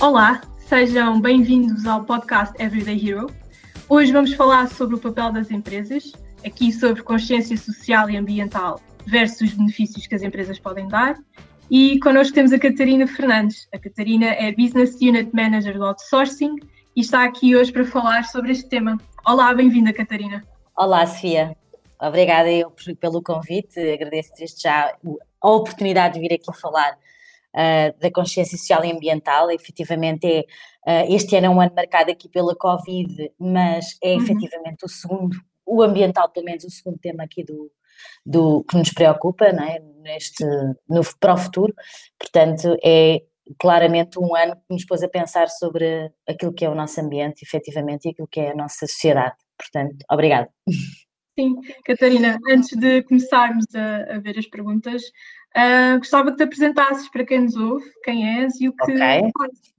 Olá, sejam bem-vindos ao podcast Everyday Hero. Hoje vamos falar sobre o papel das empresas, aqui sobre consciência social e ambiental versus os benefícios que as empresas podem dar. E connosco temos a Catarina Fernandes. A Catarina é Business Unit Manager do Outsourcing e está aqui hoje para falar sobre este tema. Olá, bem-vinda, Catarina. Olá, Sofia. Obrigada eu pelo convite. Agradeço desde já a oportunidade de vir aqui falar uh, da consciência social e ambiental. Efetivamente, é, uh, este ano é um ano marcado aqui pela Covid, mas é uhum. efetivamente o segundo, o ambiental, pelo menos, o segundo tema aqui do, do que nos preocupa não é? Neste, no, para o futuro. Portanto, é claramente um ano que nos pôs a pensar sobre aquilo que é o nosso ambiente, efetivamente, e aquilo que é a nossa sociedade. Portanto, obrigada. Sim, Catarina, antes de começarmos a, a ver as perguntas, uh, gostava que te apresentasses para quem nos ouve, quem és e o que okay. fazes.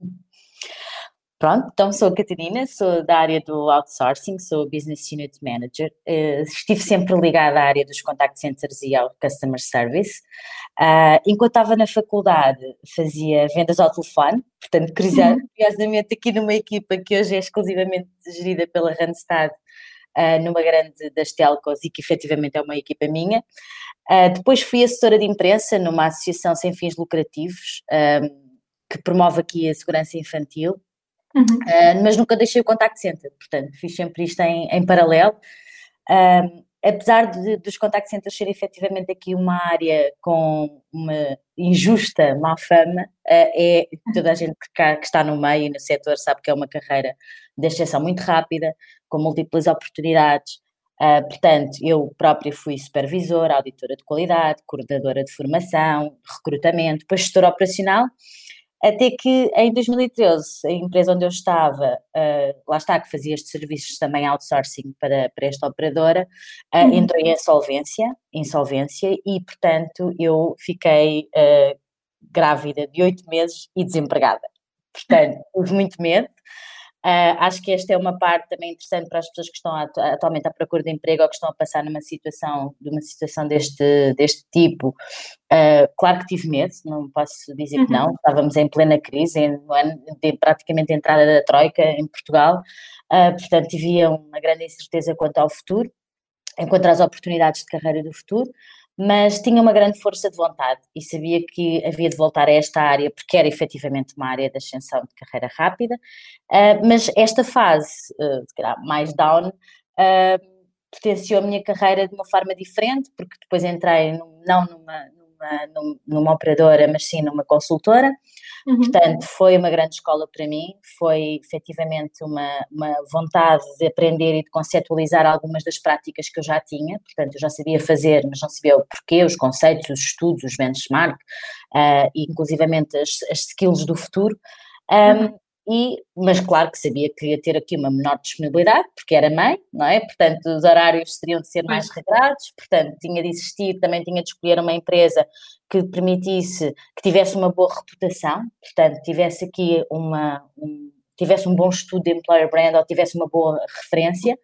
Pronto, então sou a Catarina, sou da área do outsourcing, sou Business Unit Manager. Uh, estive sempre ligada à área dos contact centers e ao customer service. Uh, enquanto estava na faculdade, fazia vendas ao telefone, portanto, uhum. curiosamente, aqui numa equipa que hoje é exclusivamente gerida pela Randstad, uh, numa grande das telcos e que efetivamente é uma equipa minha. depois fui assessora de imprensa numa associação sem fins lucrativos que promove aqui a segurança infantil Uhum. Uh, mas nunca deixei o contact center, portanto, fiz sempre isto em, em paralelo. Uh, apesar de, dos contact centers serem efetivamente aqui uma área com uma injusta má fama, uh, é toda a gente que, cá, que, está no meio e no setor sabe que é uma carreira de exceção muito rápida, com múltiplas oportunidades. Uh, portanto, eu própria fui supervisora, auditora de qualidade, coordenadora de formação, recrutamento, gestora operacional até que em 2013, a empresa onde eu estava, uh, lá está, que fazia estes serviços também outsourcing para, para esta operadora, uh, uhum. entrou em insolvência, insolvência e, portanto, eu fiquei grávida de oito meses e desempregada. Portanto, tive muito medo. Uh, acho que esta é uma parte também interessante para as pessoas que estão atualmente à procura de emprego ou que estão a passar numa situação, de uma situação deste, deste tipo. Uh, claro que tive medo, não posso dizer uhum. que não, estávamos em plena crise, no ano de praticamente entrada da Troika em Portugal, uh, portanto havia uma grande incerteza quanto ao futuro, enquanto às oportunidades de carreira do futuro mas tinha uma grande força de vontade e sabia que havia de voltar a esta área, porque era efetivamente uma área de ascensão de carreira rápida, uh, mas esta fase, uh, mais down, uh, potenciou a minha carreira de uma forma diferente, porque depois entrei não numa, numa, numa, operadora, mas sim numa consultora, Uhum. Portanto, foi uma grande escola para mim, foi efetivamente uma, uma vontade de aprender e de conceptualizar algumas das práticas que eu já tinha, portanto, eu já sabia fazer, mas não sabia o porquê, os conceitos, os estudos, os benchmark, uh, e inclusivamente as, as skills do futuro. Um, uhum. E, mas claro que sabia que ia ter aqui uma menor disponibilidade, porque era mãe, não é? Portanto, os horários teriam de ser mais regrados, portanto, tinha de existir, também tinha de escolher uma empresa que permitisse, que tivesse uma boa reputação, portanto, tivesse aqui uma, um, tivesse um bom estudo de employer brand ou tivesse uma boa referência.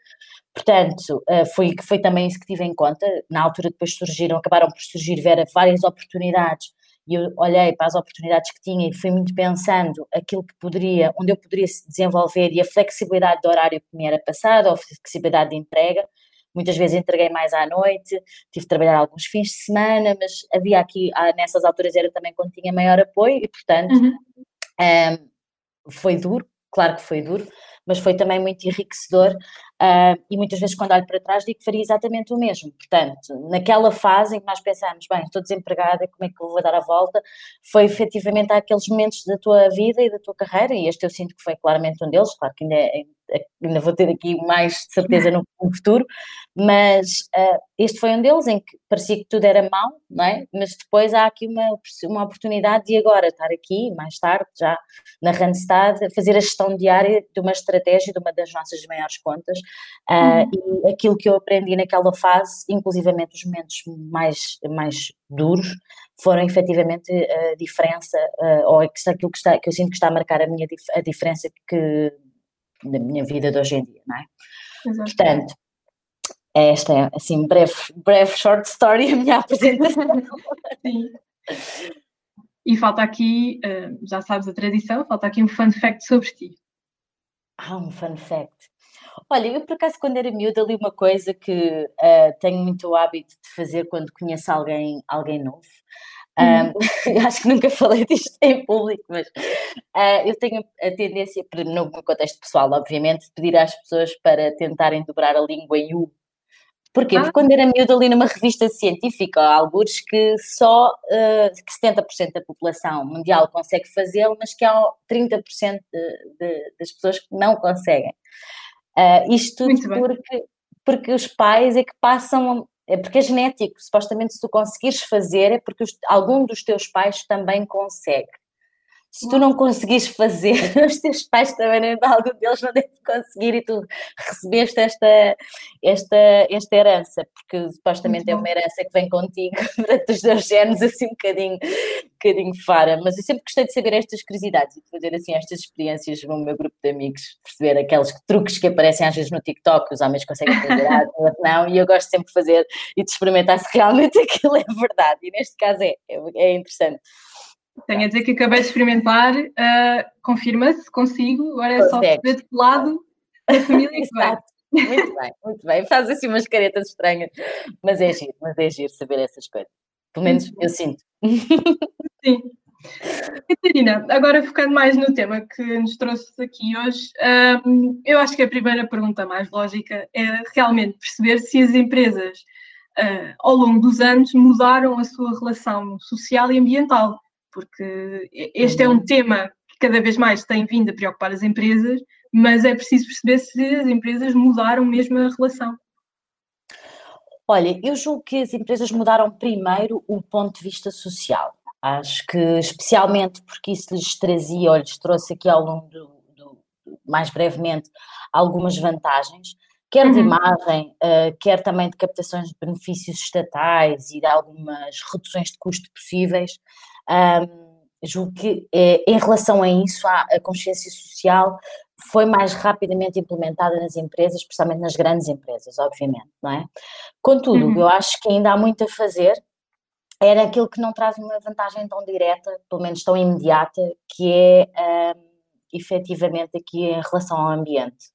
Portanto, eh, foi, foi também isso que tive em conta. Na altura depois surgiram, acabaram por surgir várias oportunidades e eu olhei para as oportunidades que tinha e fui muito pensando aquilo que poderia, onde eu poderia se desenvolver e a flexibilidade de horário que me era passada, ou a flexibilidade de entrega. Muitas vezes entreguei mais à noite, tive de trabalhar alguns fins de semana, mas havia aqui, ah, nessas alturas era também quando tinha maior apoio e, portanto, uhum. um, ehm, foi duro, claro que foi duro, mas foi também muito enriquecedor uh, e muitas vezes quando olho para trás digo que faria exatamente o mesmo. Portanto, naquela fase em que nós pensamos, bem, estou desempregada, como é que eu vou dar a volta, foi efetivamente aqueles momentos da tua vida e da tua carreira, e este eu sinto que foi claramente um deles, claro que ainda ainda vou ter aqui mais certeza no, futuro, mas uh, este foi um deles em que parecia que tudo era mau, não é? Mas depois há aqui uma, uma oportunidade de agora estar aqui, mais tarde, já na Randstad, fazer a gestão diária de uma estratégia de uma das nossas maiores contas uh, uhum. e aquilo que eu aprendi naquela fase, inclusivamente os momentos mais, mais duros, foram efetivamente a diferença, uh, ou aquilo que, está, que eu sinto que está a marcar a minha a diferença que da minha vida de hoje em dia, não é? Portanto, esta é, assim, breve, breve short story, a minha apresentação. Sim. E falta aqui, uh, já sabes a tradição, falta aqui um fun fact sobre ti. Ah, um fun fact. Olha, eu por acaso quando era miúda li uma coisa que uh, tenho muito o hábito de fazer quando conheço alguém, alguém novo. Um, acho que nunca falei disto em público, mas uh, eu tenho a tendência, no contexto pessoal, obviamente, de pedir às pessoas para tentarem dobrar a língua em U. Porquê? Ah. Porque quando era miúda ali numa revista científica, há alguns que só uh, que 70% da população mundial consegue fazê-lo, mas que há 30% de, de, das pessoas que não conseguem. Uh, isto tudo porque, porque os pais é que passam é porque é genético, supostamente se tu conseguires fazer é porque os, algum dos teus pais também consegue. Se tu não conseguires fazer, os teus pais também, algum deles não devem conseguir e tu recebeste esta, esta, esta herança, porque supostamente é uma herança que vem contigo durante os teus genes, assim um bocadinho, um bocadinho fora. Mas eu sempre gostei de saber estas curiosidades e de fazer assim estas experiências no meu grupo de amigos, perceber aqueles truques que aparecem às vezes no TikTok, os homens conseguem fazer, ah, não, e eu gosto sempre de fazer e de experimentar se realmente aquilo é verdade. E neste caso é, é, é interessante. Tenho a dizer que acabei de experimentar, uh, confirma-se, consigo, agora é só perceber de lado da família que vai. Muito bem, muito bem. Faz assim umas caretas estranhas, mas é giro, mas é giro saber essas coisas. Pelo menos eu sinto. Sim. Catarina, agora focando mais no tema que nos trouxe aqui hoje, um, eu acho que a primeira pergunta mais lógica é realmente perceber se as empresas, uh, ao longo dos anos, mudaram a sua relação social e ambiental porque este é um tema que cada vez mais tem vindo a preocupar as empresas, mas é preciso perceber se as empresas mudaram mesmo a relação. Olha, eu julgo que as empresas mudaram primeiro o ponto de vista social. Acho que especialmente porque isso lhes trazia, ou lhes trouxe aqui ao longo do, do mais brevemente, algumas vantagens, quer uhum. de imagem, uh, quer também de captações de benefícios estatais e de algumas reduções de custo possíveis. Um, julgo que eh, em relação a isso, a, a consciência social foi mais rapidamente implementada nas empresas, especialmente nas grandes empresas, obviamente, não é? Contudo, uhum. eu acho que ainda há muito a fazer, era aquilo que não traz uma vantagem tão direta, pelo menos tão imediata, que é um, efetivamente aqui em relação ao ambiente.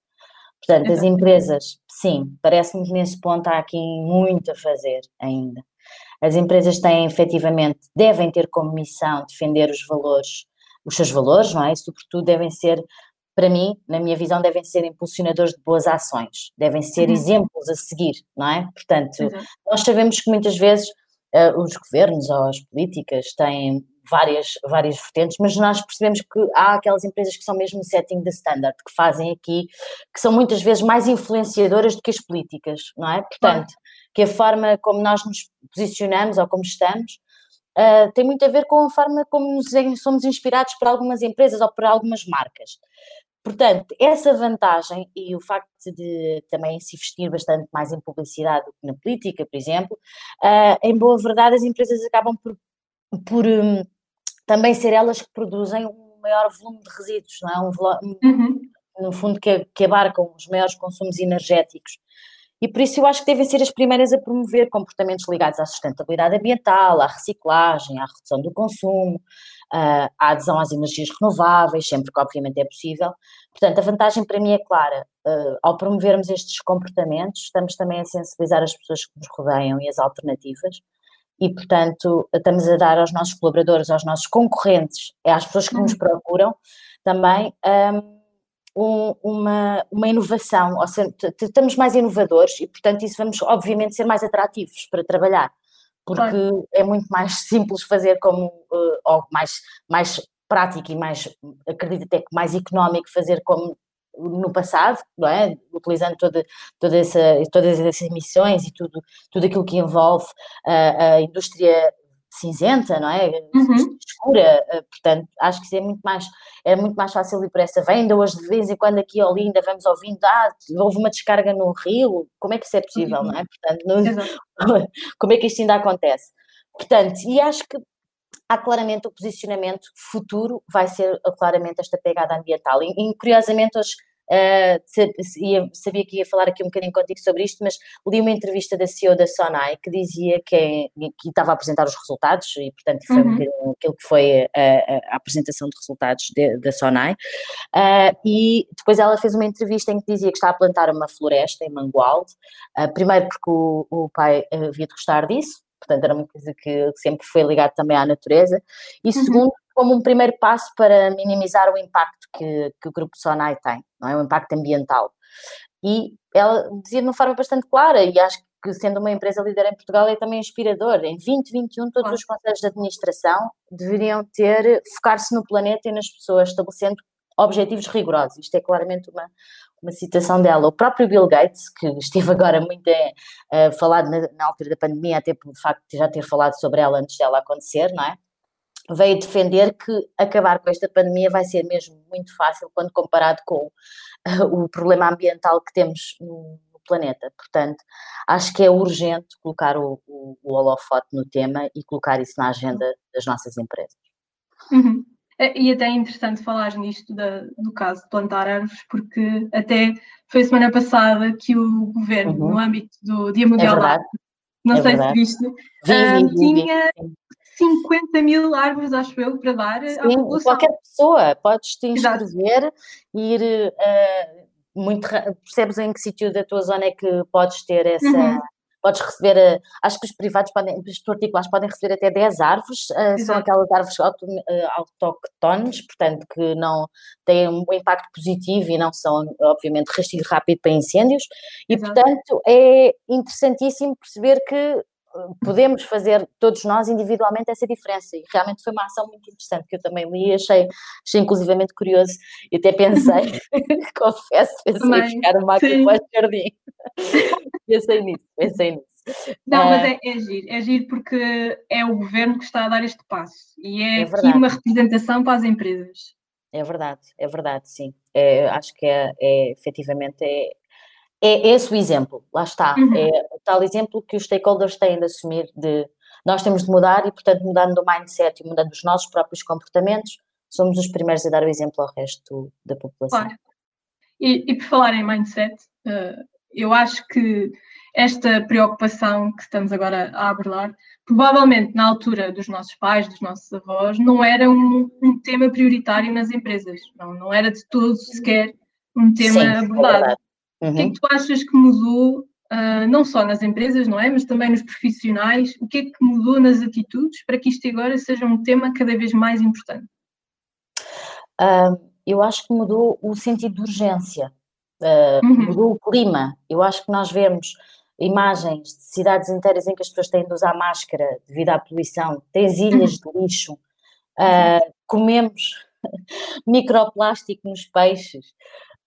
Portanto, as empresas, sim, parece-me que nesse ponto há aqui muito a fazer ainda. As empresas têm efetivamente, devem ter como missão defender os valores, os seus valores, não é? E sobretudo devem ser, para mim, na minha visão, devem ser impulsionadores de boas ações, devem ser uhum. exemplos a seguir, não é? Portanto, uhum. nós sabemos que muitas vezes uh, os governos ou as políticas têm várias, várias vertentes, mas nós percebemos que há aquelas empresas que são mesmo setting the standard, que fazem aqui, que são muitas vezes mais influenciadoras do que as políticas, não é? Portanto, que a forma como nós nos posicionamos ou como estamos uh, tem muito a ver com a forma como nos, somos inspirados por algumas empresas ou por algumas marcas. Portanto, essa vantagem e o facto de também se investir bastante mais em publicidade do que na política, por exemplo, uh, em boa verdade as empresas acabam por, por um, também ser elas que produzem um maior volume de resíduos, não é? Um, uhum. No fundo, que, que abarcam os maiores consumos energéticos. E por isso eu acho que devem ser as primeiras a promover comportamentos ligados à sustentabilidade ambiental, à reciclagem, à redução do consumo, à adesão às energias renováveis, sempre que obviamente é possível. Portanto, a vantagem para mim é clara. Ao promovermos estes comportamentos, estamos também a sensibilizar as pessoas que nos rodeiam e as alternativas. E, portanto, estamos a dar aos nossos colaboradores, aos nossos concorrentes, às pessoas que nos uhum. procuram, também um, um, uma, uma inovação, ou seja, estamos mais inovadores e, portanto, isso vamos, obviamente, ser mais atrativos para trabalhar, porque claro. é muito mais simples fazer como, uh, ou mais, mais prático e mais, acredito até que mais económico fazer como no passado, não é? Utilizando toda, toda essa, todas essas emissões e tudo, tudo aquilo que envolve a, a indústria cinzenta, não é? Uhum. Escura, eh, portanto, acho que isso é muito mais, é muito mais fácil ir por essa venda. Hoje, de vez em quando, aqui ao Linda, vamos ouvindo, ah, houve uma descarga no rio, como é que isso é possível, uhum. não é? Portanto, como é que isto ainda acontece? Portanto, e acho que há claramente o posicionamento futuro vai ser claramente esta pegada ambiental. E, e curiosamente, hoje Uh, sabia que ia falar aqui um bocadinho contigo sobre isto, mas li uma entrevista da CEO da Sonai que dizia que, que estava a apresentar os resultados e, portanto, foi uhum. um aquilo que foi a, a, apresentação de resultados de, da Sonai. Uh, e depois ela fez uma entrevista em que dizia que está a plantar uma floresta em Mangualde, uh, primeiro porque o, o pai havia de gostar disso, portanto era uma coisa que sempre foi ligada também à natureza, e uhum. segundo, como um primeiro passo para minimizar o impacto que, que o Grupo Sonai tem, não é? o impacto ambiental. E ela dizia de uma forma bastante clara, e acho que sendo uma empresa líder em Portugal é também inspirador. Em 2021, todos os conselhos de administração deveriam ter, focar-se no planeta e nas pessoas, estabelecendo objetivos rigorosos. Isto é claramente uma, uma citação dela. O próprio Bill Gates, que esteve agora muito uh, falado na, na, altura da pandemia, até por facto de já ter falado sobre ela antes dela acontecer, não é? Veio defender que acabar com esta pandemia vai ser mesmo muito fácil quando comparado com uh, o problema ambiental que temos no, no, planeta. Portanto, acho que é urgente colocar o, o, o holofote no tema e colocar isso na agenda das nossas empresas. Uhum. É, e até é interessante falar nisto da, do caso de plantar árvores, porque até foi semana passada que o governo, uhum. no âmbito do Dia Mundial é da Árvore, não é sei verdade. se viste, vi, vi, tinha vi, 50 mil árvores, acho eu, para dar Sim, à população. Qualquer pessoa podes te inscrever, e ir. Uh, muito, percebes em que sítio da tua zona é que podes ter essa. Uhum podes receber, eh, acho que os privados podem, os particulares podem receber até 10 árvores, eh, são aquelas árvores auto, eh, autóctones, portanto que não têm um impacto positivo e não são, obviamente, rastilho rápido para incêndios, e Exato. portanto é interessantíssimo perceber que podemos fazer todos nós individualmente essa diferença. E realmente foi uma ação muito interessante que eu também li e achei, achei inclusivamente curioso. E até pensei, confesso, pensei em buscar uma aqui para o jardim. Pensei nisso, pensei nisso. Não, mas é, é giro, é giro porque é o governo que está a dar este passo. E é, é aqui uma representação para as empresas. É verdade, é verdade, sim. É, acho que é, é efetivamente é, é esse o exemplo, lá está. Uhum. É o tal exemplo que os stakeholders têm de assumir de nós temos de mudar e, portanto, mudando o mindset e mudando os nossos próprios comportamentos, somos os primeiros a dar o exemplo ao resto da população. Claro. E, e por falar em mindset, uh, eu acho que esta preocupação que estamos agora a abordar, provavelmente na altura dos nossos pais, dos nossos avós, não era um, um tema prioritário nas empresas, não, não era de todo sequer um tema Sim, é abordado. É uhum. O que é que tu achas que mudou, uh, não só nas empresas, não é, mas também nos profissionais, o que é que mudou nas atitudes para que isto agora seja um tema cada vez mais importante? Uh, eu acho que mudou o sentido de urgência uh, uhum. mudou o clima. Eu acho que nós vemos imagens de cidades inteiras em que as pessoas têm de usar máscara devido à poluição, tens ilhas uhum. de lixo, uh, comemos microplástico nos peixes.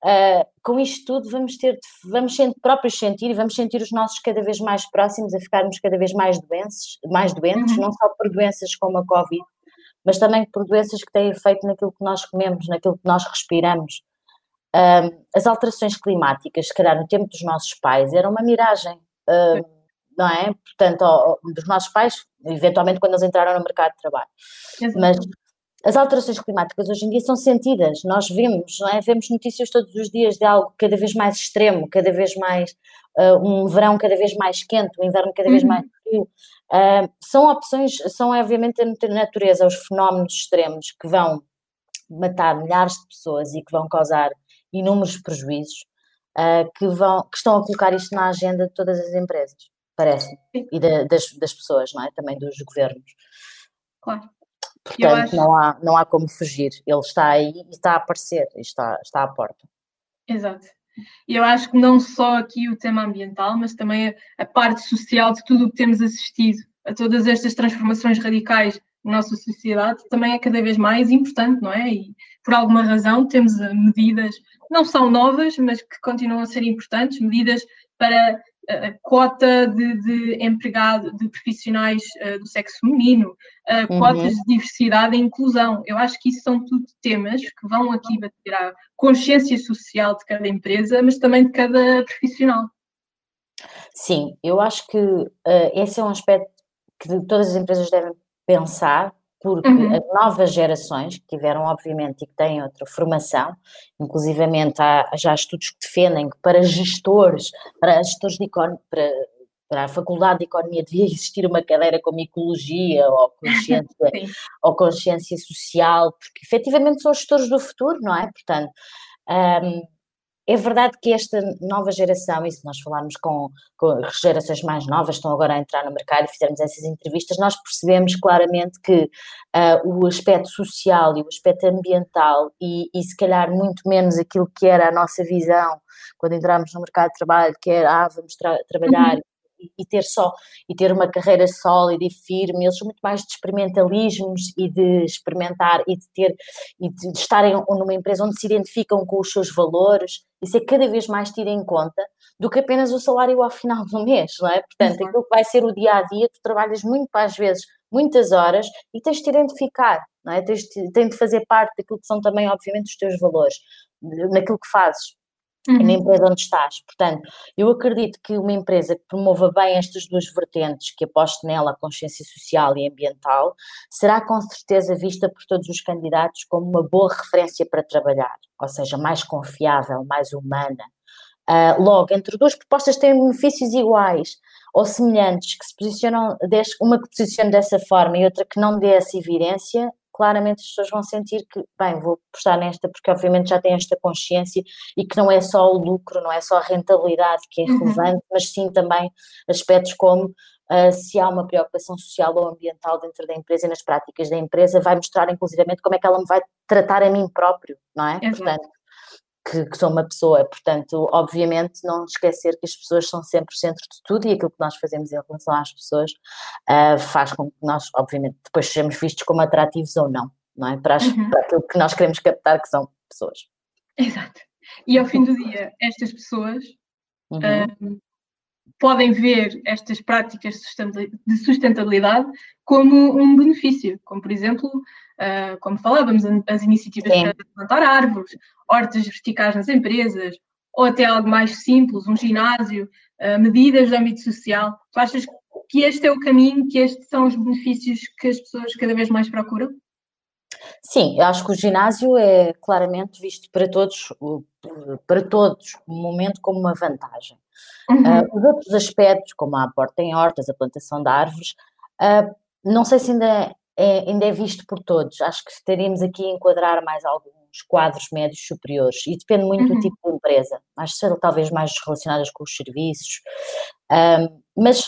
Uh, com isto tudo vamos ter, vamos sentir, próprios sentir e vamos sentir os nossos cada vez mais próximos a ficarmos cada vez mais doentes, mais doentes, uhum. não só por doenças como a Covid, mas também por doenças que têm efeito naquilo que nós comemos, naquilo que nós respiramos. Um, as alterações climáticas, se calhar no tempo dos nossos pais, era uma miragem, um, não é? Portanto, dos nossos pais, eventualmente quando eles entraram no mercado de trabalho. Mas as alterações climáticas hoje em dia são sentidas, nós vemos, é? Vemos notícias todos os dias de algo cada vez mais extremo, cada vez mais, uh, um verão cada vez mais quente, um inverno cada vez uhum. mais frio. Uh, são opções, são obviamente a natureza, os fenómenos extremos que vão matar milhares de pessoas e que vão causar inúmeros prejuízos uh, que, vão, que estão a colocar isto na agenda de todas as empresas, parece, e das, das pessoas, não é? Também dos governos. Claro. Portanto, acho... não, há, não há como fugir. Ele está aí e está a aparecer, está, está à porta. Exato. E eu acho que não só aqui o tema ambiental, mas também a, a parte social de tudo o que temos assistido, a todas estas transformações radicais na nossa sociedade, também é cada vez mais importante, não é? E por alguma razão temos eh, medidas não são novas, mas que continuam a ser importantes, medidas para a cota de, de empregado, de profissionais uh, do sexo feminino, uh, uhum. cotas de diversidade e inclusão. Eu acho que isso são tudo temas que vão aqui bater à consciência social de cada empresa, mas também de cada profissional. Sim, eu acho que uh, esse é um aspecto que todas as empresas devem pensar porque uhum. as novas gerações, que tiveram, obviamente, e que têm outra formação, inclusivamente há já estudos que defendem que para gestores, para gestores de economia, para, para a Faculdade de Economia devia existir uma cadeira como ecologia ou consciência, ou consciência social, porque efetivamente são os gestores do futuro, não é? Portanto, um, é verdade que esta nova geração, e se nós falarmos com, com gerações mais novas, estão agora a entrar no mercado e fizermos essas entrevistas, nós percebemos claramente que uh, o aspecto social e o aspecto ambiental, e, e se calhar muito menos aquilo que era a nossa visão quando entramos no mercado de trabalho, que era, ah, vamos tra trabalhar uhum e ter só e ter uma carreira sólida e firme, eles são muito mais de experimentalismos e de experimentar e de ter e de estarem numa empresa onde se identificam com os seus valores, isso é cada vez mais tido em conta do que apenas o salário ao final do mês, não é? Portanto, aquilo que vai ser o dia a dia, tu trabalhas muito às vezes muitas horas e tens de te identificar, não é? Tens de, tens de fazer parte daquilo que são também, obviamente, os teus valores, naquilo que fazes uhum. e na empresa onde estás. Portanto, eu acredito que uma empresa que promova bem estas duas vertentes, que aposte nela a consciência social e ambiental, será com certeza vista por todos os candidatos como uma boa referência para trabalhar, ou seja, mais confiável, mais humana. Uh, logo, entre duas propostas têm benefícios iguais ou semelhantes, que se posicionam, uma que posiciona dessa forma e outra que não dê essa evidência, claramente as pessoas vão sentir que, bem, vou apostar nesta porque obviamente já tem esta consciência e que não é só o lucro, não é só a rentabilidade que é uhum. relevante, uhum. mas sim também aspectos como uh, se há uma preocupação social ou ambiental dentro da empresa e nas práticas da empresa, vai mostrar inclusivamente como é que ela me vai tratar a mim próprio, não é? Exato. Portanto, que, que, sou uma pessoa. Portanto, obviamente, não esquecer que as pessoas são sempre o centro de tudo e aquilo que nós fazemos em relação às pessoas uh, faz com que nós, obviamente, depois sejamos vistos como atrativos ou não, não é? Para, as, uhum. para aquilo que nós queremos captar, que são pessoas. Exato. E ao fim do dia, estas pessoas uhum. uh, podem ver estas práticas de sustentabilidade como um benefício, como por exemplo, uh, como falávamos, as iniciativas Sim. para plantar árvores, hortas verticais nas empresas, ou até algo mais simples, um ginásio, uh, medidas de âmbito social. Tu achas que este é o caminho, que estes são os benefícios que as pessoas cada vez mais procuram? Sim, eu acho que o ginásio é claramente visto para todos, para todos, um momento como uma vantagem. Uhum. Uh, os outros aspectos, como a porta em hortas, a plantação de árvores, uh, não sei se ainda é, ainda é visto por todos. Acho que teríamos aqui a enquadrar mais alguns quadros médios superiores e depende muito uhum. do tipo de empresa, mas talvez mais relacionadas com os serviços. Um, mas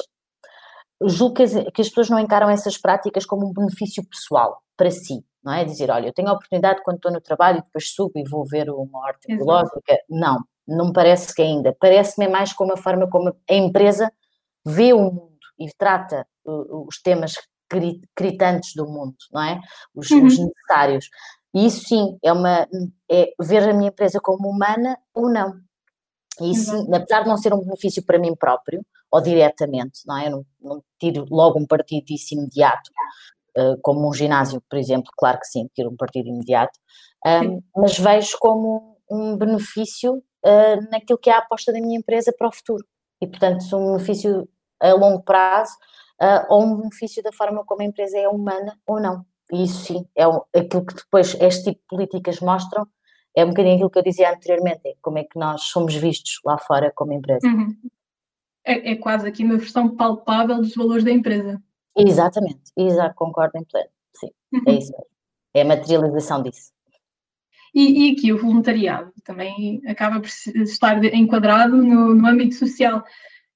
julgo que as, que as pessoas não encaram essas práticas como um benefício pessoal para si, não é? Dizer, olha, eu tenho a oportunidade quando estou no trabalho e depois subo e vou ver uma horta ecológica. Não, não me parece que ainda. Parece-me mais como a forma como a empresa vê o mundo e trata os temas gritantes do mundo, não é? Os, uhum. os, necessários. E isso sim é uma é ver a minha empresa como humana ou não. E isso, uhum. apesar de não ser um benefício para mim próprio, ou diretamente, não é? Eu não, não tiro logo um partido disso imediato, como um ginásio, por exemplo, claro que sim, tiro um partido imediato, mas vejo como um benefício uh, naquilo que é a aposta da minha empresa para o futuro. E, portanto, um benefício a longo prazo uh, ou um benefício da forma como a empresa é humana ou não. E isso sim, é aquilo que depois este tipo de políticas mostram, é um bocadinho aquilo que eu dizia anteriormente, é como é que nós somos vistos lá fora como empresa. Uhum. É, é, quase aqui uma versão palpável dos valores da empresa. Exatamente, exato, concordo em pleno, sim, é isso mesmo. É a materialização disso. E, e, aqui o voluntariado também acaba por estar enquadrado no, no âmbito social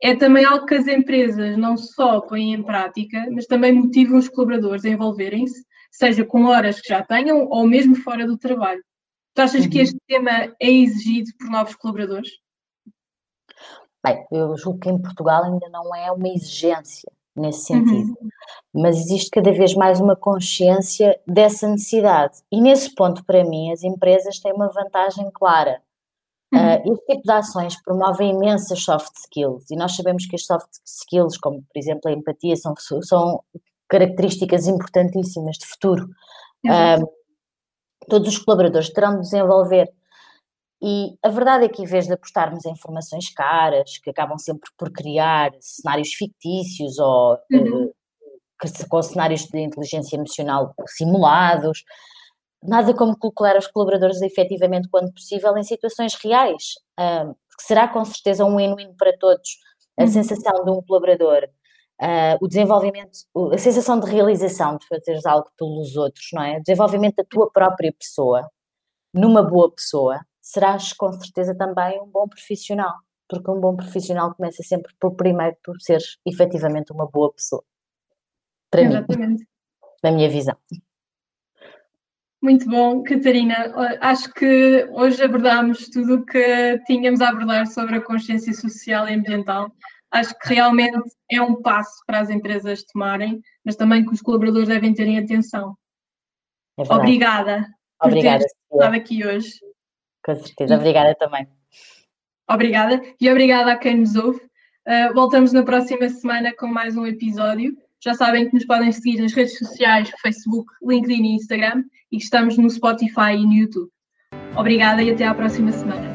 é também algo que as empresas não só põem em prática, mas também motivam os colaboradores a envolverem-se, seja com horas que já tenham ou mesmo fora do trabalho. Tu achas uhum. que este tema é exigido por novos colaboradores? Bem, eu julgo que em Portugal ainda não é uma exigência nesse sentido, uhum. mas existe cada vez mais uma consciência dessa necessidade. E nesse ponto, para mim, as empresas têm uma vantagem clara Uh, este tipo de ações promovem imensas soft skills e nós sabemos que as soft skills, como por exemplo a empatia, são, são características importantíssimas de futuro. Uh, todos os colaboradores terão de desenvolver. E a verdade é que, em vez de apostarmos em formações caras, que acabam sempre por criar cenários fictícios ou uhum. uh, com cenários de inteligência emocional simulados, nada como colocar os colaboradores efetivamente, quando possível, em situações reais, uh, será com certeza um win-win para todos. A uhum. sensação de um colaborador, uh, o desenvolvimento, a sensação de realização de fazeres algo pelos outros, não é? O desenvolvimento da tua própria pessoa, numa boa pessoa, serás com certeza também um bom profissional, porque um bom profissional começa sempre por primeiro por seres efetivamente uma boa pessoa. Para Exatamente. mim, na minha visão. Muito bom, Catarina. Acho que hoje abordámos tudo o que tínhamos a abordar sobre a consciência social e ambiental. Acho que realmente é um passo para as empresas tomarem, mas também que os colaboradores devem terem atenção. É obrigada, obrigada por ter estado aqui hoje. Com certeza, obrigada também. Obrigada e obrigada a quem nos ouve. Uh, voltamos na próxima semana com mais um episódio. Já sabem que nos podem seguir nas redes sociais, Facebook, LinkedIn e Instagram e estamos no Spotify e no YouTube. Obrigada e até à próxima semana.